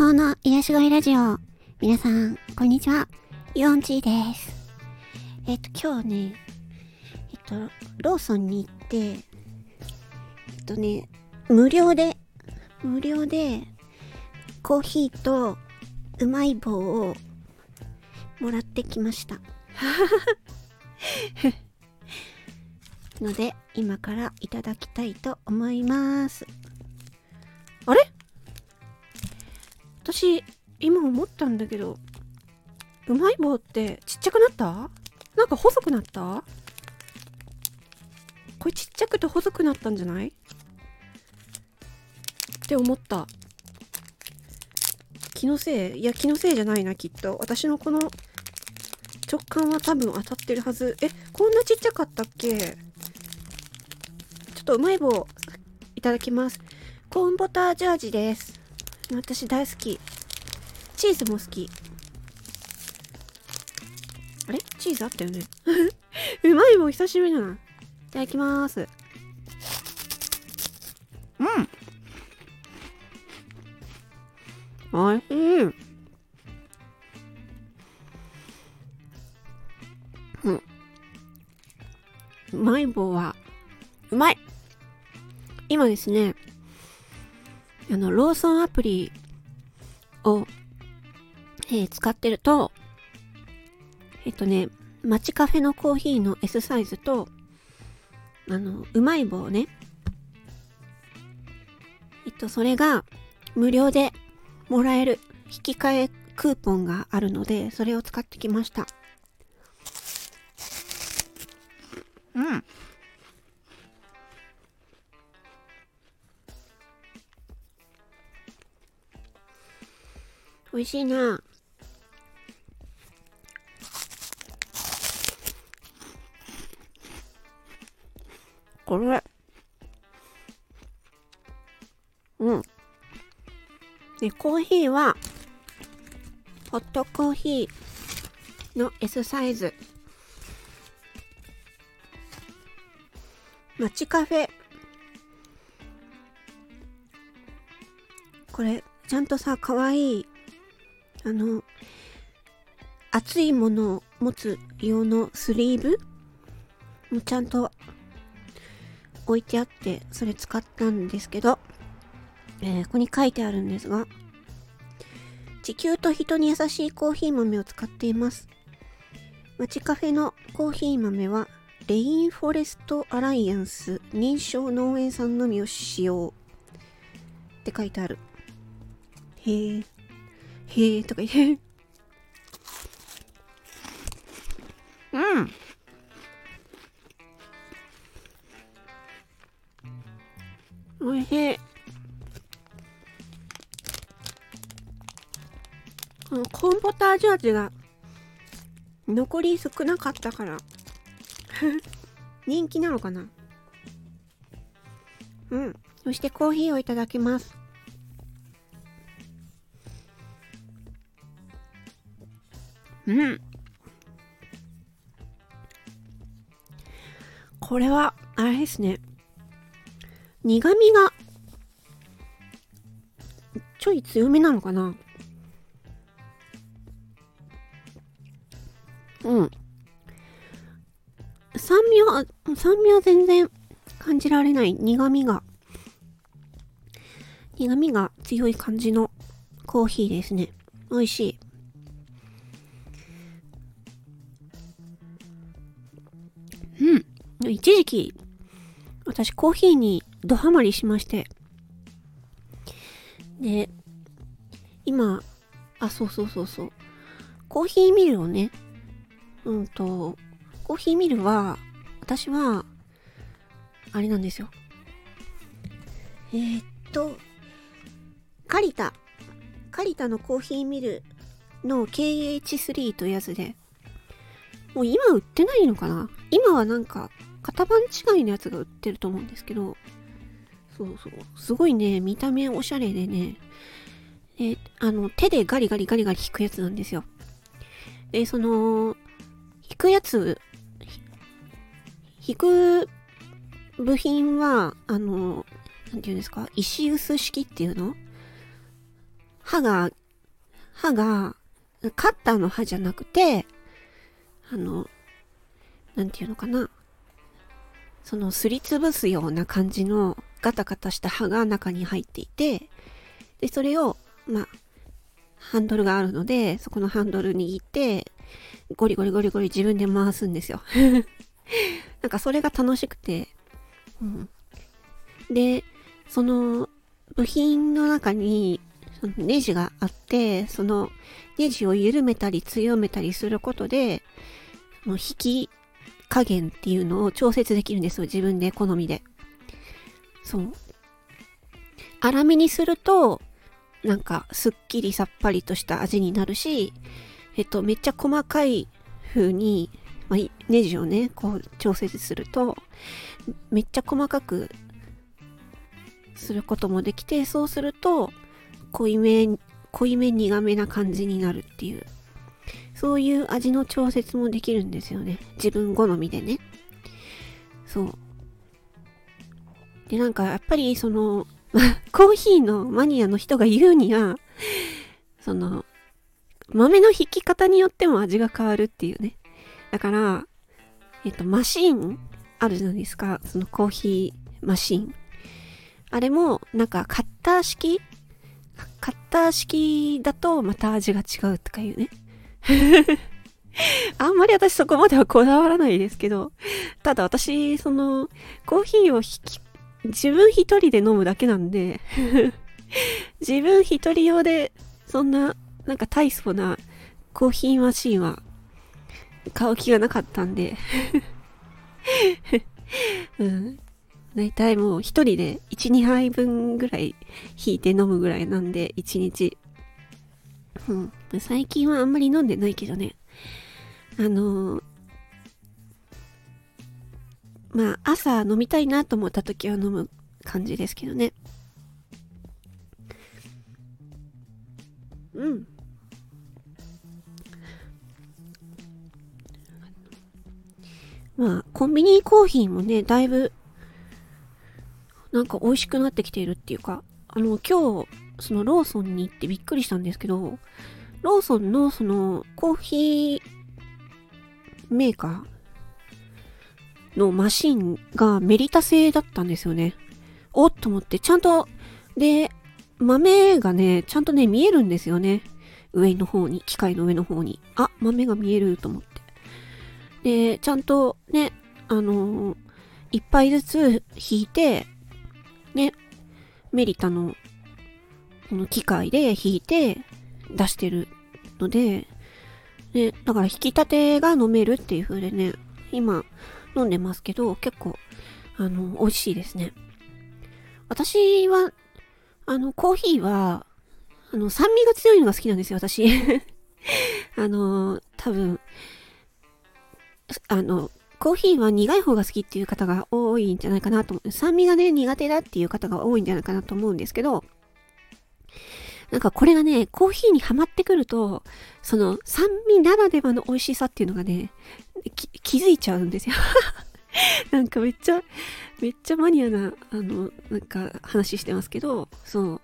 法の癒し声ラジオ。皆さん、こんにちは。ヨンチーです。えっと、今日ね、えっと、ローソンに行って、えっとね、無料で、無料で、コーヒーとうまい棒をもらってきました。ので、今からいただきたいと思います。私、今思ったんだけど、うまい棒ってちっちゃくなった？なんか細くなった？これちっちゃくて細くなったんじゃない？って思った。気のせい？いや、気のせいじゃないな、きっと。私のこの直感は多分当たってるはず。え、こんなちっちゃかったっけ？ちょっとうまい棒いただきます。コーンボタージュ味です。私大好き。チーズも好き。あれ？チーズあったよね。うまい棒久しぶりだな。いただきます。うん。おいしい。うん。うまい棒は、うまい今ですね、あの、ローソンアプリを、えー使ってると、えっとね、街カフェのコーヒーの S サイズと、あの、うまい棒ね。えっと、それが無料でもらえる引き換えクーポンがあるので、それを使ってきました。うん。美味しいな。で、コーヒーは、ホットコーヒーの S サイズ。街カフェ。これ、ちゃんとさ、かわいい、あの、熱いものを持つ用のスリーブもちゃんと置いてあって、それ使ったんですけど、えーここに書いてあるんですが、地球と人に優しいコーヒー豆を使っています。街カフェのコーヒー豆は、レインフォレストアライアンス認証農園産のみを使用って書いてある。へえ、へえとか言って。うん。おいしい。コーンポタージュ味が残り少なかったから 人気なのかな？うん。そしてコーヒーをいただきます。うん。これは、あれですね。苦味が、ちょい強めなのかな？酸味は全然感じられない苦味が、苦味が強い感じのコーヒーですね。美味しい。うん。一時期、私コーヒーにドハマりしまして。で、今、あ、そうそうそうそう。コーヒーミルをね、うんと、コーヒーミルは、私は、あれなんですよ。えー、っと、カリタ。カリタのコーヒーミルの KH3 というやつで、もう今売ってないのかな？今はなんか、型番違いのやつが売ってると思うんですけど、そうそう。すごいね、見た目おしゃれでね、で、あの、手でガリガリガリガリ引くやつなんですよ。で、その、引くやつ、引く部品は、あの、なんていうんですか？石臼式っていうの？歯が、歯が、カッターの歯じゃなくて、あの、なんていうのかな？そのすりつぶすような感じのガタガタした歯が中に入っていて、で、それを、まあ、ハンドルがあるので、そこのハンドルに行って、ゴリゴリゴリゴリ自分で回すんですよ。なんかそれが楽しくて、うん。で、その部品の中にそのネジがあって、そのネジを緩めたり強めたりすることで、その引き加減っていうのを調節できるんですよ。自分で好みで。そう。粗めにすると、なんかすっきりさっぱりとした味になるし、えっと、めっちゃ細かい風に、ネジをね、こう調節すると、めっちゃ細かくすることもできて、そうすると、濃いめ、濃いめ苦めな感じになるっていう、そういう味の調節もできるんですよね。自分好みでね。そう。で、なんかやっぱりその、コーヒーのマニアの人が言うには、その、豆の引き方によっても味が変わるっていうね。だから、えっと、マシンあるじゃないですか。そのコーヒーマシン。あれも、なんかカッター式？カッター式だとまた味が違うとかいうね。あんまり私そこまではこだわらないですけど、ただ私、その、コーヒーを自分一人で飲むだけなんで 自分一人用で、そんななんか大層なコーヒーマシンは買う気がなかったんで うん。大体もう一人で1、2杯分ぐらい引いて飲むぐらいなんで、1日。うん。最近はあんまり飲んでないけどね。あのー、まあ、朝飲みたいなと思った時は飲む感じですけどね。うん。まあ、コンビニコーヒーもね、だいぶ、なんか美味しくなってきているっていうか、あの、今日、そのローソンに行ってびっくりしたんですけど、ローソンのそのコーヒーメーカーのマシンがメリタ製だったんですよね。おっと思って、ちゃんと、で、豆がね、ちゃんとね、見えるんですよね。上の方に、機械の上の方に。あ、豆が見えると思って。で、ちゃんとね、あのー、一杯ずつ引いて、ね、メリタの、この機械で引いて出してるので、ね、だから引き立てが飲めるっていう風でね、今飲んでますけど、結構、あの、美味しいですね。私はあの、コーヒーは、あの、酸味が強いのが好きなんですよ、私。あの、多分、あの、コーヒーは苦い方が好きっていう方が多いんじゃないかなと思う。酸味がね、苦手だっていう方が多いんじゃないかなと思うんですけど、なんかこれがね、コーヒーにはまってくると、その酸味ならではの美味しさっていうのがね、気づいちゃうんですよ。なんかめっちゃ、めっちゃマニアな、あの、なんか話してますけど、そう。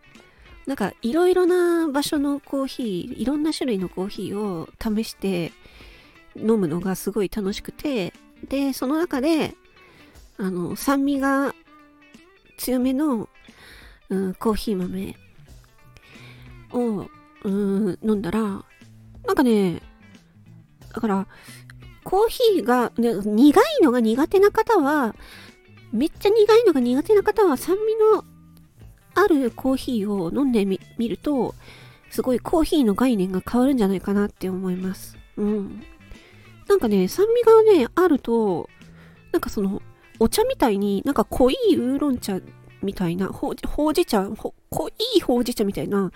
なんかいろいろな場所のコーヒー、いろんな種類のコーヒーを試して飲むのがすごい楽しくて、で、その中で、あの、酸味が強めの、うん、コーヒー豆を、うん、飲んだら、なんかね、だから、コーヒーが、ね、苦いのが苦手な方は、めっちゃ苦いのが苦手な方は酸味のあるコーヒーを飲んでみると、すごいコーヒーの概念が変わるんじゃないかなって思います。うん。なんかね、酸味がね、あると、なんかその、お茶みたいになんか濃いウーロン茶みたいな、ほうじ茶ほ、濃いほうじ茶みたいな、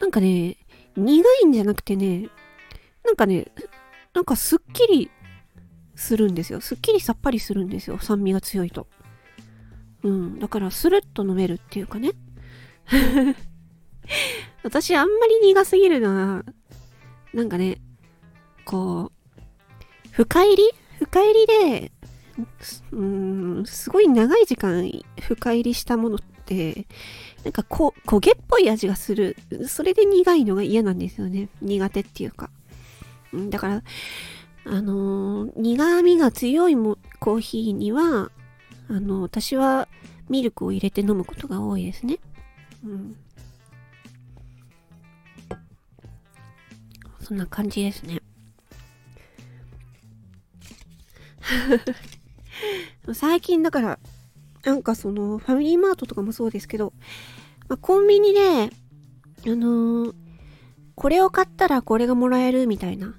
なんかね、苦いんじゃなくてね、なんかね、なんかすっきりするんですよ。すっきりさっぱりするんですよ。酸味が強いと。うん。だからスルッと飲めるっていうかね。私あんまり苦すぎるのは、なんかね、こう、深入り？深入りで、うん、すごい長い時間深入りしたものって、なんかこ焦げっぽい味がする。それで苦いのが嫌なんですよね。苦手っていうか。だから、あのー、苦味が強いもコーヒーには、あのー、私はミルクを入れて飲むことが多いですね。うん。そんな感じですね。最近だから、なんかその、ファミリーマートとかもそうですけど、まあ、コンビニで、あのー、これを買ったらこれがもらえるみたいな、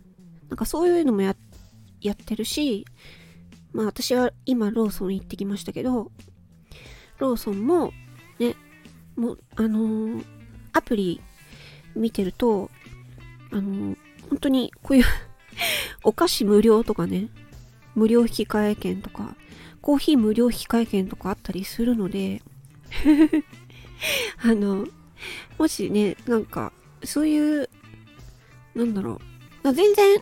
なんかそういうのもや、やってるし、まあ私は今ローソン行ってきましたけど、ローソンも、ね、もう、あのー、アプリ見てると、あのー、本当にこういう お菓子無料とかね、無料引換券とか、コーヒー無料引換券とかあったりするので あの、もしね、なんか、そういう、なんだろう。全然、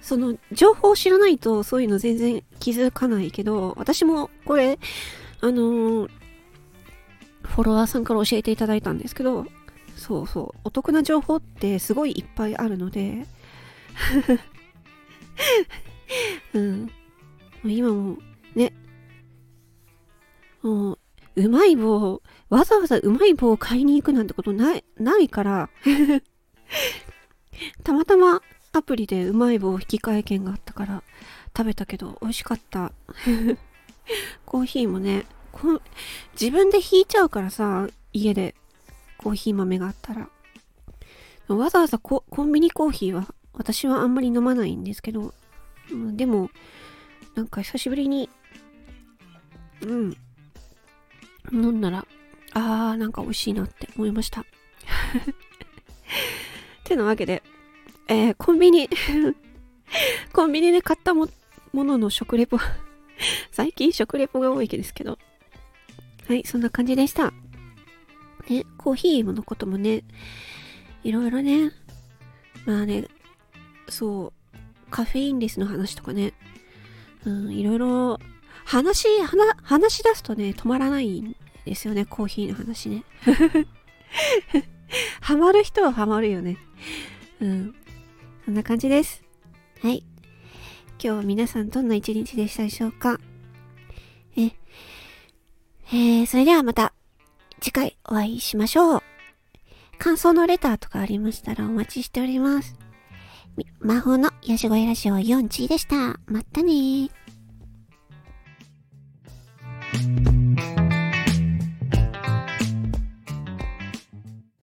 その、情報を知らないと、そういうの全然気づかないけど、私もこれ、あのー、フォロワーさんから教えていただいたんですけど、そうそう、お得な情報ってすごいいっぱいあるので、うん。今も、ね、もう、うまい棒、わざわざうまい棒を買いに行くなんてことない、ないから。たまたまアプリでうまい棒引き換え券があったから食べたけど美味しかった。コーヒーもねこ自分で引いちゃうからさ家でコーヒー豆があったら。わざわざコンビニコーヒーは私はあんまり飲まないんですけど、うん、でもなんか久しぶりにうん飲んだらあーなんか美味しいなって思いました てなわけでえー、コンビニ コンビニで買ったものの食レポ 最近食レポが多いですけど。はい、そんな感じでした。ね、コーヒーのこともね、いろいろね、まあね、そう、カフェインレスの話とかね、うん、いろいろ、話、話、話し出すとね、止まらないんですよね、コーヒーの話ね。ハマる人はハマるよね。うん。そんな感じです。はい。今日は皆さんどんな一日でしたでしょうかえ、えー、それではまた次回お会いしましょう。感想のレターとかありましたらお待ちしております。魔法のよしごえラジオ4チでした。まったねー。